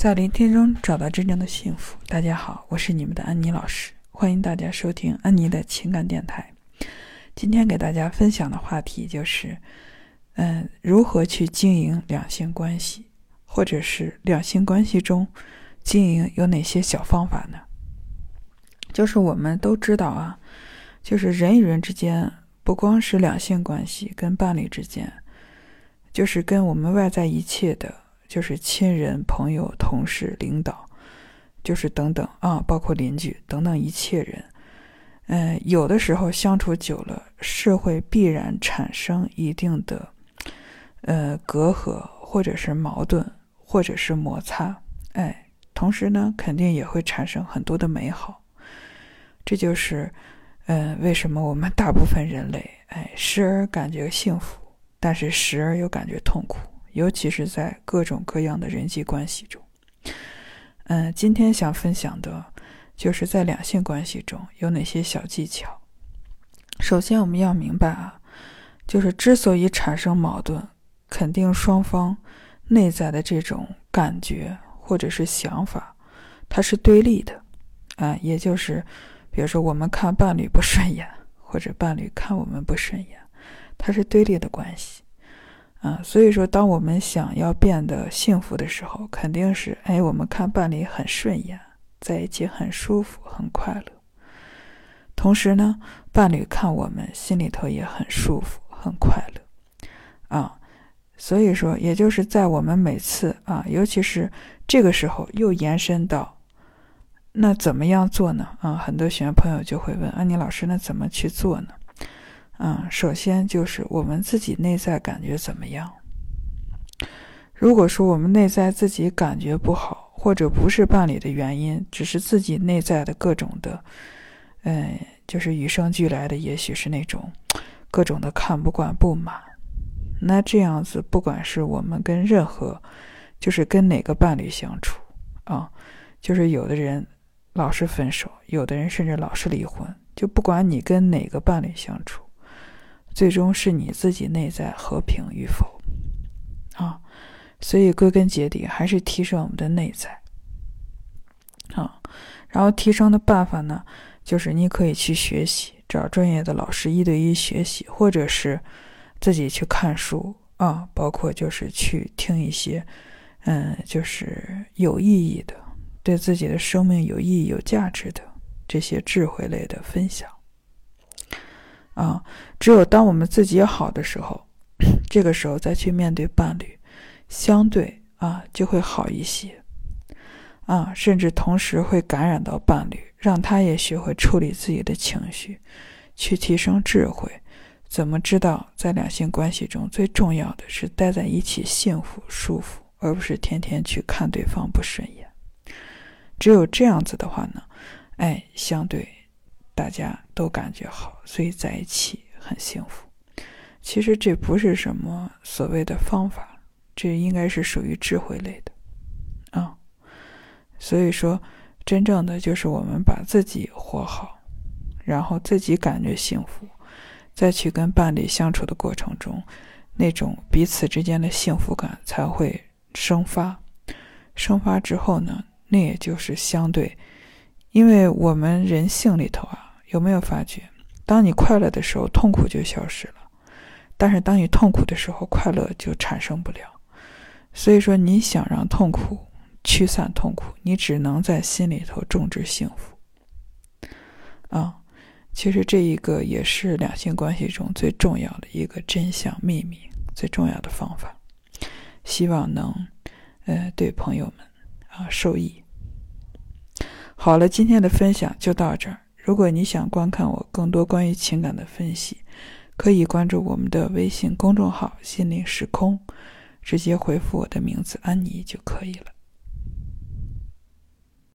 在聆听中找到真正的幸福。大家好，我是你们的安妮老师，欢迎大家收听安妮的情感电台。今天给大家分享的话题就是，嗯，如何去经营两性关系，或者是两性关系中经营有哪些小方法呢？就是我们都知道啊，就是人与人之间，不光是两性关系，跟伴侣之间，就是跟我们外在一切的。就是亲人、朋友、同事、领导，就是等等啊，包括邻居等等一切人，嗯，有的时候相处久了，是会必然产生一定的呃隔阂，或者是矛盾，或者是摩擦，哎，同时呢，肯定也会产生很多的美好。这就是，嗯，为什么我们大部分人类，哎，时而感觉幸福，但是时而又感觉痛苦。尤其是在各种各样的人际关系中，嗯，今天想分享的，就是在两性关系中有哪些小技巧。首先，我们要明白啊，就是之所以产生矛盾，肯定双方内在的这种感觉或者是想法，它是对立的，啊，也就是，比如说我们看伴侣不顺眼，或者伴侣看我们不顺眼，它是对立的关系。啊，所以说，当我们想要变得幸福的时候，肯定是，哎，我们看伴侣很顺眼，在一起很舒服、很快乐。同时呢，伴侣看我们心里头也很舒服、很快乐。啊，所以说，也就是在我们每次啊，尤其是这个时候，又延伸到，那怎么样做呢？啊，很多学员朋友就会问安妮老师，那怎么去做呢？嗯，首先就是我们自己内在感觉怎么样。如果说我们内在自己感觉不好，或者不是伴侣的原因，只是自己内在的各种的，嗯，就是与生俱来的，也许是那种各种的看不惯、不满。那这样子，不管是我们跟任何，就是跟哪个伴侣相处啊，就是有的人老是分手，有的人甚至老是离婚，就不管你跟哪个伴侣相处。最终是你自己内在和平与否，啊，所以归根结底还是提升我们的内在，啊，然后提升的办法呢，就是你可以去学习，找专业的老师一对一学习，或者是自己去看书啊，包括就是去听一些，嗯，就是有意义的，对自己的生命有意义、有价值的这些智慧类的分享。啊，只有当我们自己好的时候，这个时候再去面对伴侣，相对啊就会好一些，啊，甚至同时会感染到伴侣，让他也学会处理自己的情绪，去提升智慧。怎么知道在两性关系中最重要的是待在一起幸福舒服，而不是天天去看对方不顺眼？只有这样子的话呢，哎，相对。大家都感觉好，所以在一起很幸福。其实这不是什么所谓的方法，这应该是属于智慧类的啊。所以说，真正的就是我们把自己活好，然后自己感觉幸福，再去跟伴侣相处的过程中，那种彼此之间的幸福感才会生发。生发之后呢，那也就是相对，因为我们人性里头啊。有没有发觉，当你快乐的时候，痛苦就消失了；但是当你痛苦的时候，快乐就产生不了。所以说，你想让痛苦驱散痛苦，你只能在心里头种植幸福。啊，其实这一个也是两性关系中最重要的一个真相秘密，最重要的方法。希望能，呃，对朋友们啊受益。好了，今天的分享就到这儿。如果你想观看我更多关于情感的分析，可以关注我们的微信公众号“心灵时空”，直接回复我的名字“安妮”就可以了。